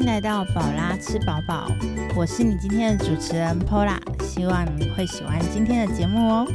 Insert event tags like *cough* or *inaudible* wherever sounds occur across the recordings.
迎来到宝拉吃饱饱，我是你今天的主持人 Pola，希望你会喜欢今天的节目哦。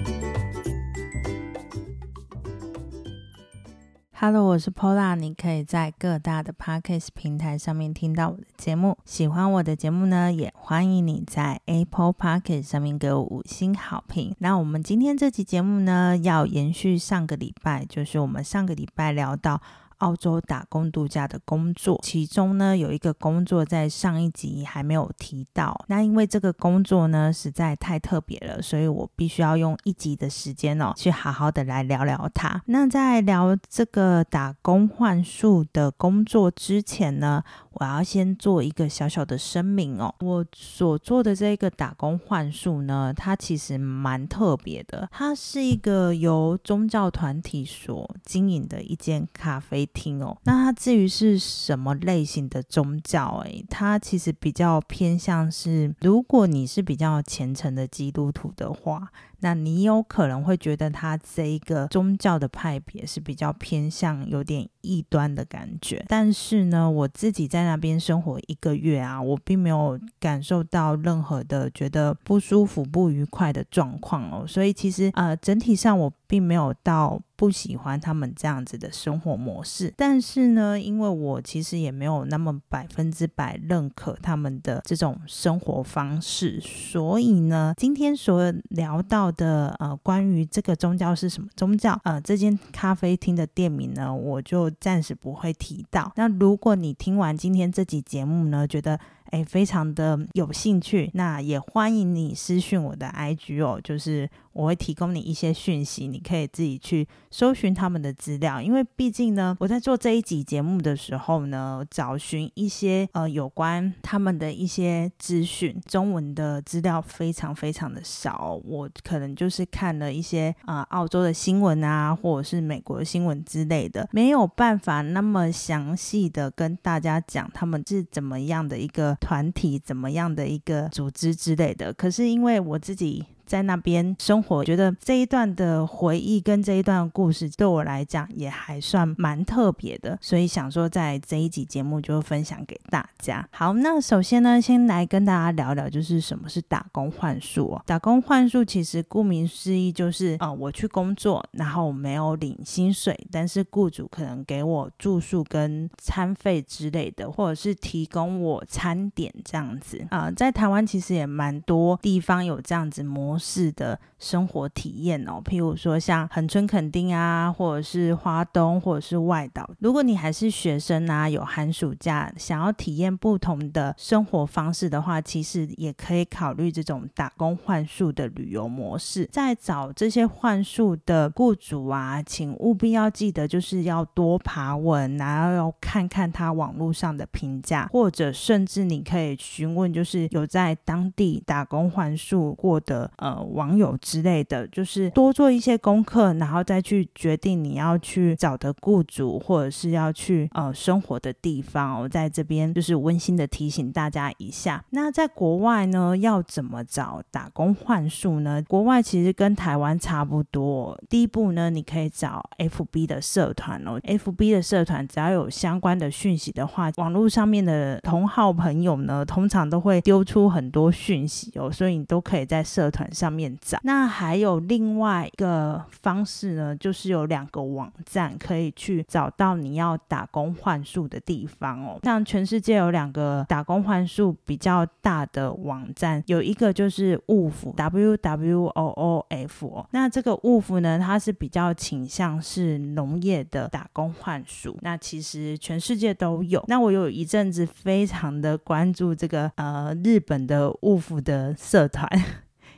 Hello，我是 Pola，你可以在各大的 Podcast 平台上面听到我的节目。喜欢我的节目呢，也欢迎你在 Apple Podcast 上面给我五星好评。那我们今天这期节目呢，要延续上个礼拜，就是我们上个礼拜聊到。澳洲打工度假的工作，其中呢有一个工作在上一集还没有提到。那因为这个工作呢实在太特别了，所以我必须要用一集的时间哦，去好好的来聊聊它。那在聊这个打工换宿的工作之前呢，我要先做一个小小的声明哦。我所做的这个打工幻术呢，它其实蛮特别的。它是一个由宗教团体所经营的一间咖啡。厅哦，那它至于是什么类型的宗教？诶，它其实比较偏向是，如果你是比较虔诚的基督徒的话。那你有可能会觉得他这一个宗教的派别是比较偏向有点异端的感觉，但是呢，我自己在那边生活一个月啊，我并没有感受到任何的觉得不舒服、不愉快的状况哦。所以其实呃，整体上我并没有到不喜欢他们这样子的生活模式。但是呢，因为我其实也没有那么百分之百认可他们的这种生活方式，所以呢，今天所聊到。的呃，关于这个宗教是什么宗教？呃，这间咖啡厅的店名呢，我就暂时不会提到。那如果你听完今天这集节目呢，觉得也非常的有兴趣，那也欢迎你私讯我的 IG 哦，就是。我会提供你一些讯息，你可以自己去搜寻他们的资料。因为毕竟呢，我在做这一集节目的时候呢，找寻一些呃有关他们的一些资讯，中文的资料非常非常的少。我可能就是看了一些啊澳洲的新闻啊，或者是美国的新闻之类的，没有办法那么详细的跟大家讲他们是怎么样的一个团体，怎么样的一个组织之类的。可是因为我自己。在那边生活，觉得这一段的回忆跟这一段故事对我来讲也还算蛮特别的，所以想说在这一集节目就分享给大家。好，那首先呢，先来跟大家聊聊，就是什么是打工换宿哦。打工换宿其实顾名思义就是，呃，我去工作，然后我没有领薪水，但是雇主可能给我住宿跟餐费之类的，或者是提供我餐点这样子。啊，在台湾其实也蛮多地方有这样子模。式的生活体验哦，譬如说像恒春垦丁啊，或者是花东，或者是外岛。如果你还是学生啊，有寒暑假，想要体验不同的生活方式的话，其实也可以考虑这种打工换宿的旅游模式。在找这些换宿的雇主啊，请务必要记得，就是要多爬文，然后要看看他网络上的评价，或者甚至你可以询问，就是有在当地打工换宿过的。呃网友之类的，就是多做一些功课，然后再去决定你要去找的雇主，或者是要去呃生活的地方。我在这边就是温馨的提醒大家一下。那在国外呢，要怎么找打工换宿呢？国外其实跟台湾差不多。第一步呢，你可以找 FB 的社团哦。FB 的社团只要有相关的讯息的话，网络上面的同好朋友呢，通常都会丢出很多讯息哦，所以你都可以在社团。上面找，那还有另外一个方式呢，就是有两个网站可以去找到你要打工换宿的地方哦。像全世界有两个打工换宿比较大的网站，有一个就是 WOOF，W W O O F。那这个 WOOF 呢，它是比较倾向是农业的打工换宿。那其实全世界都有。那我有一阵子非常的关注这个呃日本的 WOOF 的社团。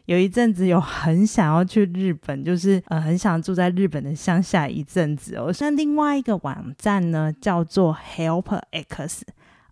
有一阵子有很想要去日本，就是呃很想住在日本的乡下一阵子哦。那另外一个网站呢，叫做 Help X。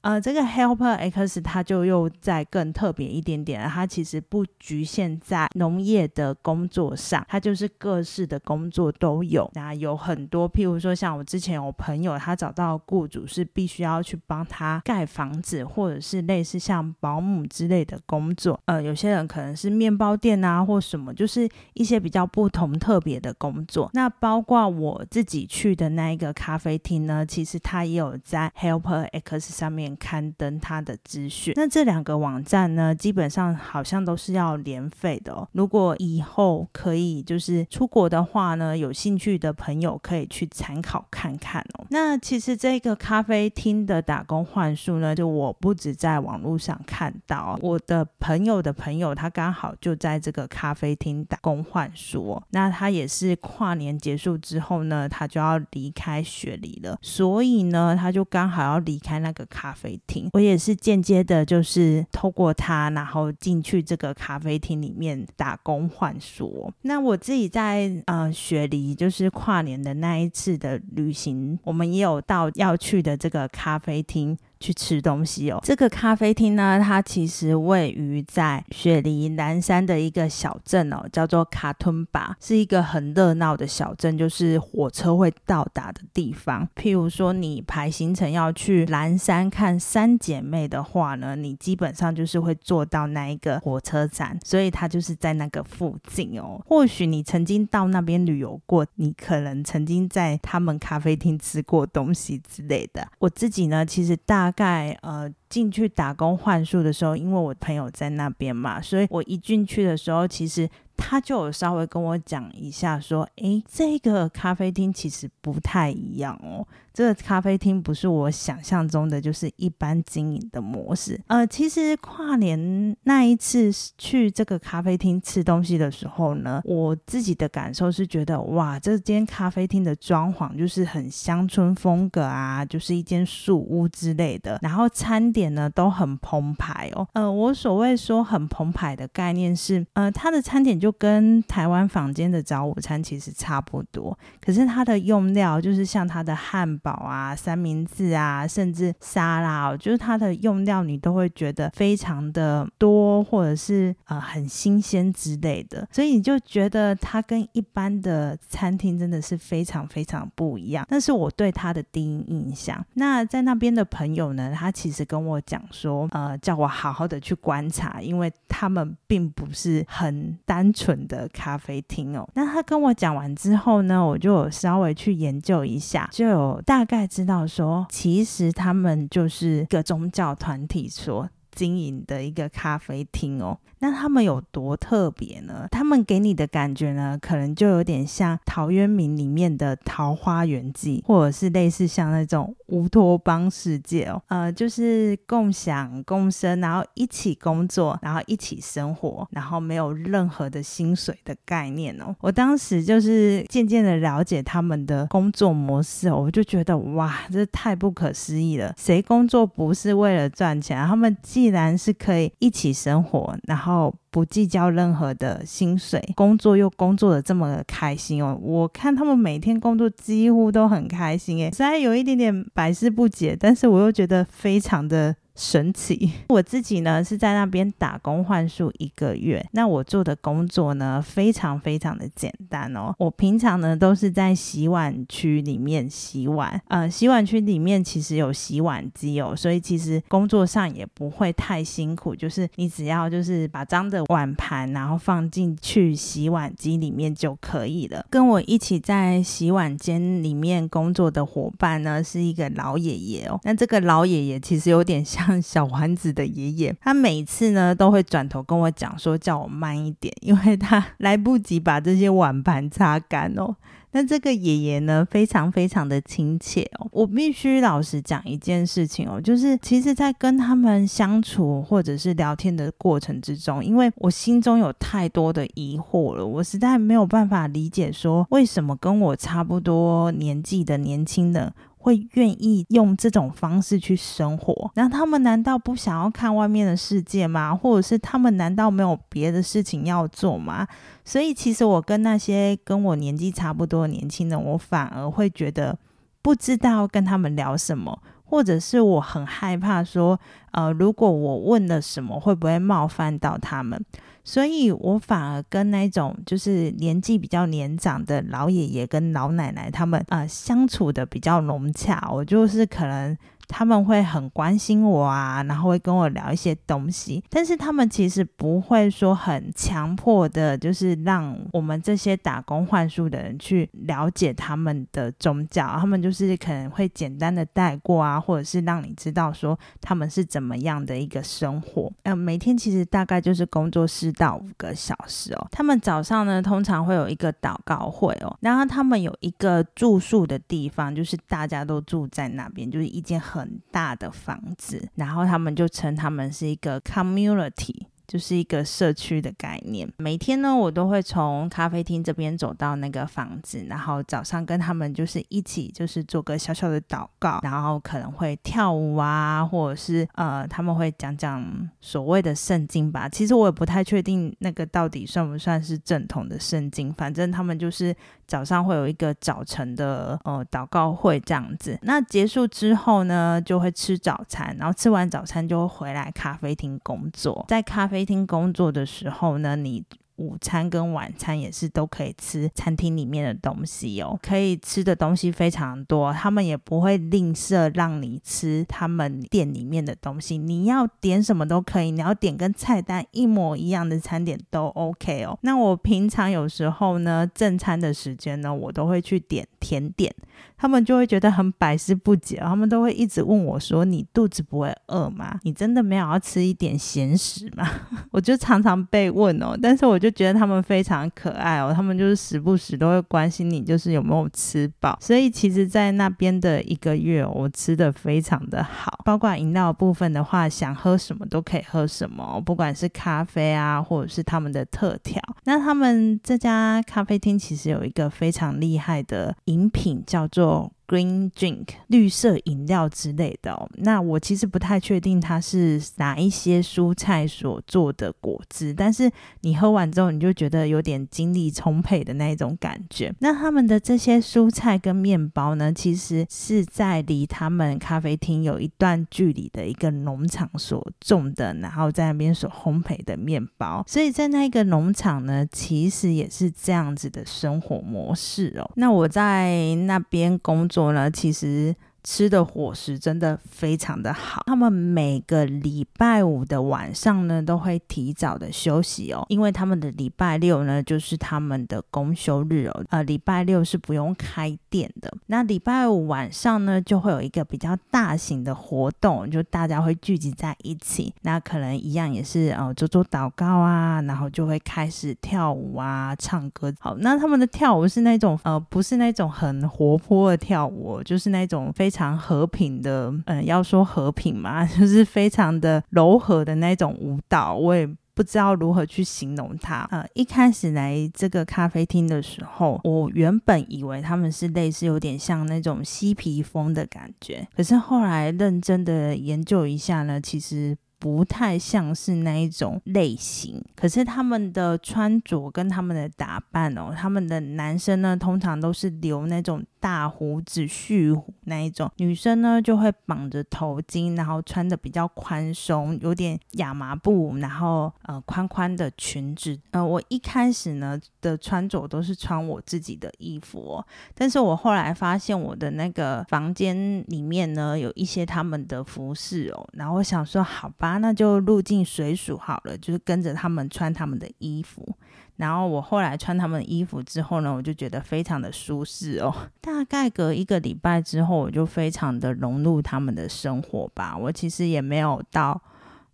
呃，这个 Helper X 它就又再更特别一点点，它其实不局限在农业的工作上，它就是各式的工作都有。那有很多，譬如说像我之前有朋友，他找到雇主是必须要去帮他盖房子，或者是类似像保姆之类的工作。呃，有些人可能是面包店啊，或什么，就是一些比较不同特别的工作。那包括我自己去的那一个咖啡厅呢，其实它也有在 Helper X 上面。刊登它的资讯。那这两个网站呢，基本上好像都是要年费的哦。如果以后可以就是出国的话呢，有兴趣的朋友可以去参考看看哦。那其实这个咖啡厅的打工换术呢，就我不止在网络上看到，我的朋友的朋友他刚好就在这个咖啡厅打工换宿。那他也是跨年结束之后呢，他就要离开雪梨了，所以呢，他就刚好要离开那个咖啡厅。我也是间接的，就是透过他，然后进去这个咖啡厅里面打工换书。那我自己在呃雪梨，就是跨年的那一次的旅行，我们也有到要去的这个咖啡厅。去吃东西哦。这个咖啡厅呢，它其实位于在雪梨南山的一个小镇哦，叫做卡吞巴，是一个很热闹的小镇，就是火车会到达的地方。譬如说，你排行程要去南山看三姐妹的话呢，你基本上就是会坐到那一个火车站，所以它就是在那个附近哦。或许你曾经到那边旅游过，你可能曾经在他们咖啡厅吃过东西之类的。我自己呢，其实大。大概呃进去打工换宿的时候，因为我朋友在那边嘛，所以我一进去的时候，其实他就有稍微跟我讲一下，说，诶，这个咖啡厅其实不太一样哦。这个咖啡厅不是我想象中的，就是一般经营的模式。呃，其实跨年那一次去这个咖啡厅吃东西的时候呢，我自己的感受是觉得，哇，这间咖啡厅的装潢就是很乡村风格啊，就是一间树屋之类的。然后餐点呢都很澎湃哦。呃，我所谓说很澎湃的概念是，呃，它的餐点就就跟台湾坊间的早午餐其实差不多，可是它的用料就是像它的汉。堡啊，三明治啊，甚至沙拉哦，就是它的用料，你都会觉得非常的多，或者是呃很新鲜之类的，所以你就觉得它跟一般的餐厅真的是非常非常不一样。那是我对它的第一印象。那在那边的朋友呢，他其实跟我讲说，呃，叫我好好的去观察，因为他们并不是很单纯的咖啡厅哦。那他跟我讲完之后呢，我就稍微去研究一下，就有大。概知道说，其实他们就是个宗教团体所经营的一个咖啡厅哦。那他们有多特别呢？他们给你的感觉呢，可能就有点像《陶渊明》里面的《桃花源记》，或者是类似像那种乌托邦世界哦。呃，就是共享共生，然后一起工作，然后一起生活，然后没有任何的薪水的概念哦。我当时就是渐渐的了解他们的工作模式，我就觉得哇，这太不可思议了！谁工作不是为了赚钱？他们既然是可以一起生活，然后不计较任何的薪水，工作又工作的这么开心哦！我看他们每天工作几乎都很开心诶，虽然有一点点百思不解，但是我又觉得非常的。神奇！*laughs* 我自己呢是在那边打工换宿一个月，那我做的工作呢非常非常的简单哦。我平常呢都是在洗碗区里面洗碗，呃，洗碗区里面其实有洗碗机哦，所以其实工作上也不会太辛苦，就是你只要就是把脏的碗盘然后放进去洗碗机里面就可以了。跟我一起在洗碗间里面工作的伙伴呢是一个老爷爷哦，那这个老爷爷其实有点像。小丸子的爷爷，他每次呢都会转头跟我讲说，叫我慢一点，因为他 *laughs* 来不及把这些碗盘擦干哦。那这个爷爷呢，非常非常的亲切哦。我必须老实讲一件事情哦，就是其实，在跟他们相处或者是聊天的过程之中，因为我心中有太多的疑惑了，我实在没有办法理解说，为什么跟我差不多年纪的年轻人。会愿意用这种方式去生活，那他们难道不想要看外面的世界吗？或者是他们难道没有别的事情要做吗？所以，其实我跟那些跟我年纪差不多的年轻人，我反而会觉得不知道跟他们聊什么，或者是我很害怕说，呃，如果我问了什么，会不会冒犯到他们？所以我反而跟那种就是年纪比较年长的老爷爷跟老奶奶他们啊相处的比较融洽，我就是可能他们会很关心我啊，然后会跟我聊一些东西，但是他们其实不会说很强迫的，就是让我们这些打工换宿的人去了解他们的宗教，他们就是可能会简单的带过啊，或者是让你知道说他们是怎么样的一个生活。呃，每天其实大概就是工作四到五个小时哦。他们早上呢，通常会有一个祷告会哦，然后他们有一个住宿的地方，就是大家都住在那边，就是一间很大的房子，然后他们就称他们是一个 community。就是一个社区的概念。每天呢，我都会从咖啡厅这边走到那个房子，然后早上跟他们就是一起，就是做个小小的祷告，然后可能会跳舞啊，或者是呃，他们会讲讲所谓的圣经吧。其实我也不太确定那个到底算不算是正统的圣经，反正他们就是早上会有一个早晨的呃祷告会这样子。那结束之后呢，就会吃早餐，然后吃完早餐就会回来咖啡厅工作，在咖啡。飞厅工作的时候呢，你。午餐跟晚餐也是都可以吃餐厅里面的东西哦，可以吃的东西非常多，他们也不会吝啬让你吃他们店里面的东西，你要点什么都可以，你要点跟菜单一模一样的餐点都 OK 哦。那我平常有时候呢，正餐的时间呢，我都会去点甜点，他们就会觉得很百思不解，他们都会一直问我说：“你肚子不会饿吗？你真的没有要吃一点咸食吗？” *laughs* 我就常常被问哦，但是我就就觉得他们非常可爱哦，他们就是时不时都会关心你，就是有没有吃饱。所以其实，在那边的一个月，我吃的非常的好，包括饮料部分的话，想喝什么都可以喝什么，不管是咖啡啊，或者是他们的特调。那他们这家咖啡厅其实有一个非常厉害的饮品，叫做。Green drink 绿色饮料之类的哦，那我其实不太确定它是哪一些蔬菜所做的果汁，但是你喝完之后，你就觉得有点精力充沛的那一种感觉。那他们的这些蔬菜跟面包呢，其实是在离他们咖啡厅有一段距离的一个农场所种的，然后在那边所烘焙的面包。所以在那一个农场呢，其实也是这样子的生活模式哦。那我在那边工。说呢，其实。吃的伙食真的非常的好，他们每个礼拜五的晚上呢都会提早的休息哦，因为他们的礼拜六呢就是他们的公休日哦，呃，礼拜六是不用开店的。那礼拜五晚上呢就会有一个比较大型的活动，就大家会聚集在一起，那可能一样也是呃做做祷告啊，然后就会开始跳舞啊，唱歌。好，那他们的跳舞是那种呃不是那种很活泼的跳舞，就是那种非。常和平的，嗯，要说和平嘛，*laughs* 就是非常的柔和的那种舞蹈，我也不知道如何去形容它。呃，一开始来这个咖啡厅的时候，我原本以为他们是类似有点像那种嬉皮风的感觉，可是后来认真的研究一下呢，其实。不太像是那一种类型，可是他们的穿着跟他们的打扮哦，他们的男生呢通常都是留那种大胡子蓄胡那一种，女生呢就会绑着头巾，然后穿的比较宽松，有点亚麻布，然后呃宽宽的裙子。呃，我一开始呢的穿着都是穿我自己的衣服哦，但是我后来发现我的那个房间里面呢有一些他们的服饰哦，然后我想说好吧。那就入境水属好了，就是跟着他们穿他们的衣服。然后我后来穿他们的衣服之后呢，我就觉得非常的舒适哦。*laughs* 大概隔一个礼拜之后，我就非常的融入他们的生活吧。我其实也没有到。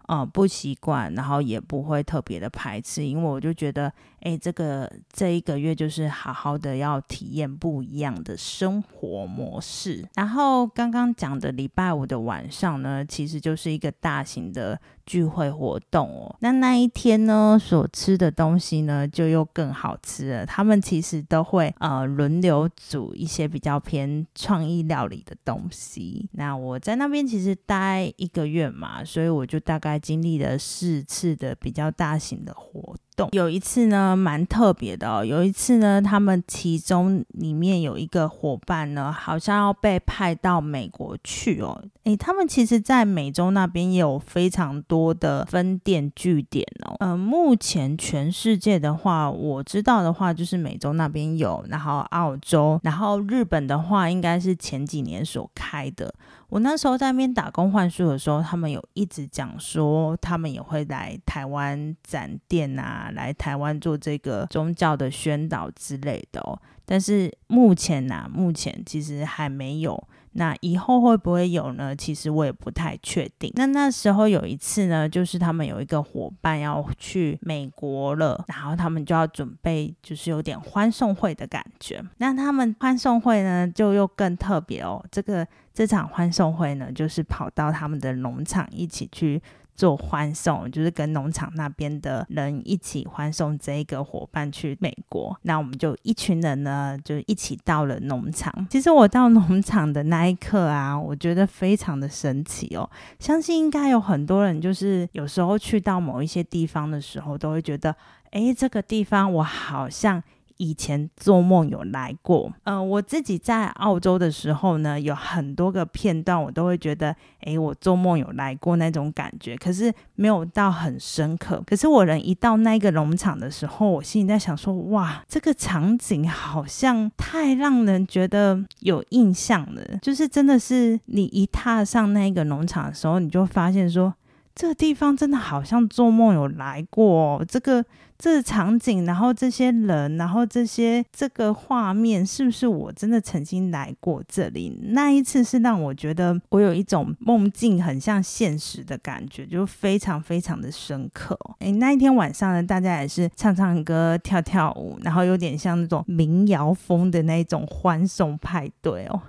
呃，不习惯，然后也不会特别的排斥，因为我就觉得，哎，这个这一个月就是好好的要体验不一样的生活模式。然后刚刚讲的礼拜五的晚上呢，其实就是一个大型的。聚会活动哦，那那一天呢，所吃的东西呢，就又更好吃了。他们其实都会呃轮流煮一些比较偏创意料理的东西。那我在那边其实待一个月嘛，所以我就大概经历了四次的比较大型的活。有一次呢，蛮特别的哦。有一次呢，他们其中里面有一个伙伴呢，好像要被派到美国去哦。诶，他们其实，在美洲那边也有非常多的分店据点哦。呃，目前全世界的话，我知道的话，就是美洲那边有，然后澳洲，然后日本的话，应该是前几年所开的。我那时候在那边打工换书的时候，他们有一直讲说，他们也会来台湾展店啊，来台湾做这个宗教的宣导之类的哦。但是目前呢，目前其实还没有。那以后会不会有呢？其实我也不太确定。那那时候有一次呢，就是他们有一个伙伴要去美国了，然后他们就要准备，就是有点欢送会的感觉。那他们欢送会呢，就又更特别哦。这个这场欢送会呢，就是跑到他们的农场一起去。做欢送，就是跟农场那边的人一起欢送这一个伙伴去美国。那我们就一群人呢，就一起到了农场。*laughs* 其实我到农场的那一刻啊，我觉得非常的神奇哦。相信应该有很多人，就是有时候去到某一些地方的时候，都会觉得，哎，这个地方我好像。以前做梦有来过，嗯，我自己在澳洲的时候呢，有很多个片段，我都会觉得，哎，我做梦有来过那种感觉，可是没有到很深刻。可是我人一到那个农场的时候，我心里在想说，哇，这个场景好像太让人觉得有印象了，就是真的是你一踏上那个农场的时候，你就发现说。这个地方真的好像做梦有来过，哦这个这个场景，然后这些人，然后这些这个画面，是不是我真的曾经来过这里？那一次是让我觉得我有一种梦境很像现实的感觉，就非常非常的深刻。诶，那一天晚上呢，大家也是唱唱歌、跳跳舞，然后有点像那种民谣风的那种欢送派对哦。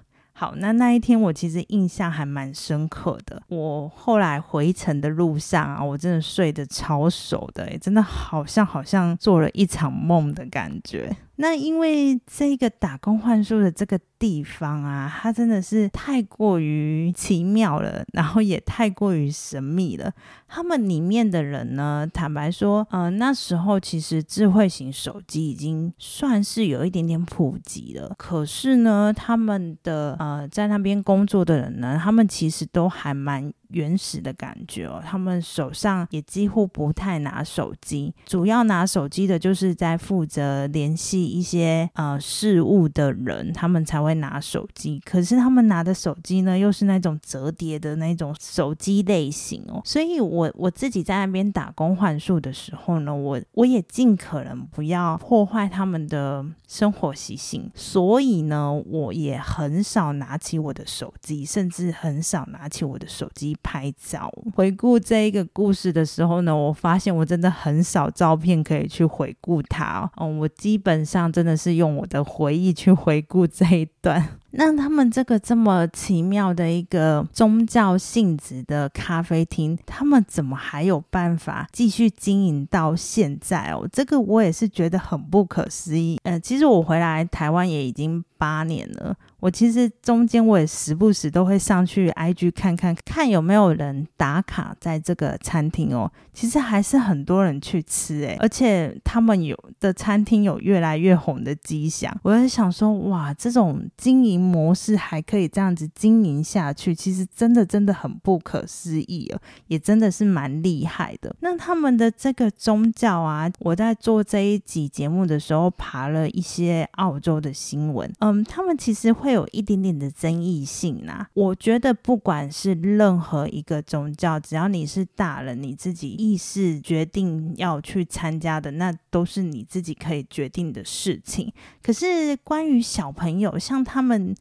好，那那一天我其实印象还蛮深刻的。我后来回程的路上啊，我真的睡得超熟的，真的好像好像做了一场梦的感觉。那因为这个打工换宿的这个地方啊，它真的是太过于奇妙了，然后也太过于神秘了。他们里面的人呢，坦白说，呃，那时候其实智慧型手机已经算是有一点点普及了。可是呢，他们的呃，在那边工作的人呢，他们其实都还蛮。原始的感觉哦，他们手上也几乎不太拿手机，主要拿手机的就是在负责联系一些呃事务的人，他们才会拿手机。可是他们拿的手机呢，又是那种折叠的那种手机类型哦，所以我我自己在那边打工换宿的时候呢，我我也尽可能不要破坏他们的生活习性，所以呢，我也很少拿起我的手机，甚至很少拿起我的手机。拍照回顾这一个故事的时候呢，我发现我真的很少照片可以去回顾它嗯。我基本上真的是用我的回忆去回顾这一段。那他们这个这么奇妙的一个宗教性质的咖啡厅，他们怎么还有办法继续经营到现在哦？这个我也是觉得很不可思议。呃，其实我回来台湾也已经八年了。我其实中间我也时不时都会上去 IG 看看看有没有人打卡在这个餐厅哦。其实还是很多人去吃诶，而且他们有的餐厅有越来越红的迹象。我在想说，哇，这种经营模式还可以这样子经营下去，其实真的真的很不可思议哦，也真的是蛮厉害的。那他们的这个宗教啊，我在做这一集节目的时候爬了一些澳洲的新闻，嗯，他们其实会。有一点点的争议性呐，我觉得不管是任何一个宗教，只要你是大人，你自己意识决定要去参加的，那都是你自己可以决定的事情。可是关于小朋友，像他们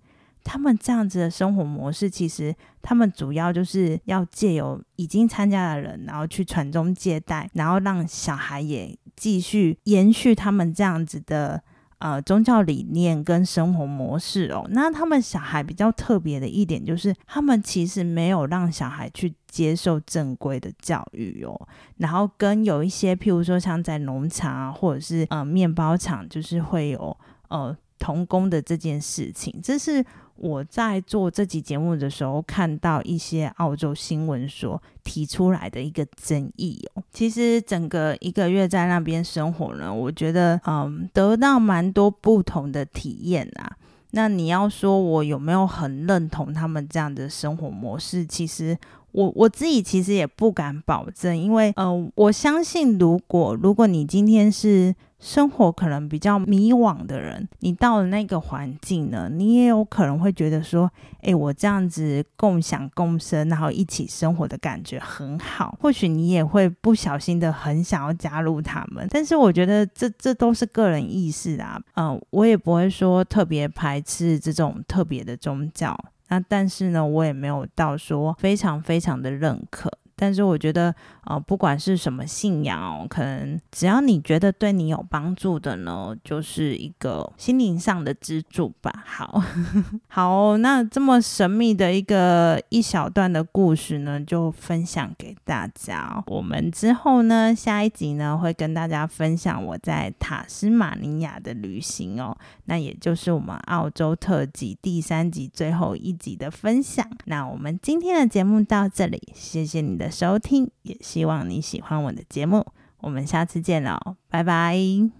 他们这样子的生活模式，其实他们主要就是要借由已经参加的人，然后去传宗接代，然后让小孩也继续延续他们这样子的。呃，宗教理念跟生活模式哦，那他们小孩比较特别的一点就是，他们其实没有让小孩去接受正规的教育哦，然后跟有一些，譬如说像在农场啊，或者是呃面包厂，就是会有呃童工的这件事情，这是。我在做这集节目的时候，看到一些澳洲新闻所提出来的一个争议哦。其实整个一个月在那边生活呢，我觉得嗯，得到蛮多不同的体验啊。那你要说我有没有很认同他们这样的生活模式？其实。我我自己其实也不敢保证，因为呃，我相信如果如果你今天是生活可能比较迷惘的人，你到了那个环境呢，你也有可能会觉得说，哎，我这样子共享共生，然后一起生活的感觉很好，或许你也会不小心的很想要加入他们。但是我觉得这这都是个人意识啊，嗯，我也不会说特别排斥这种特别的宗教。那但是呢，我也没有到说非常非常的认可。但是我觉得，呃，不管是什么信仰哦，可能只要你觉得对你有帮助的呢，就是一个心灵上的支柱吧。好 *laughs* 好，那这么神秘的一个一小段的故事呢，就分享给大家。我们之后呢，下一集呢，会跟大家分享我在塔斯马尼亚的旅行哦。那也就是我们澳洲特辑第三集最后一集的分享。那我们今天的节目到这里，谢谢你的收听，也希望你喜欢我的节目。我们下次见喽，拜拜。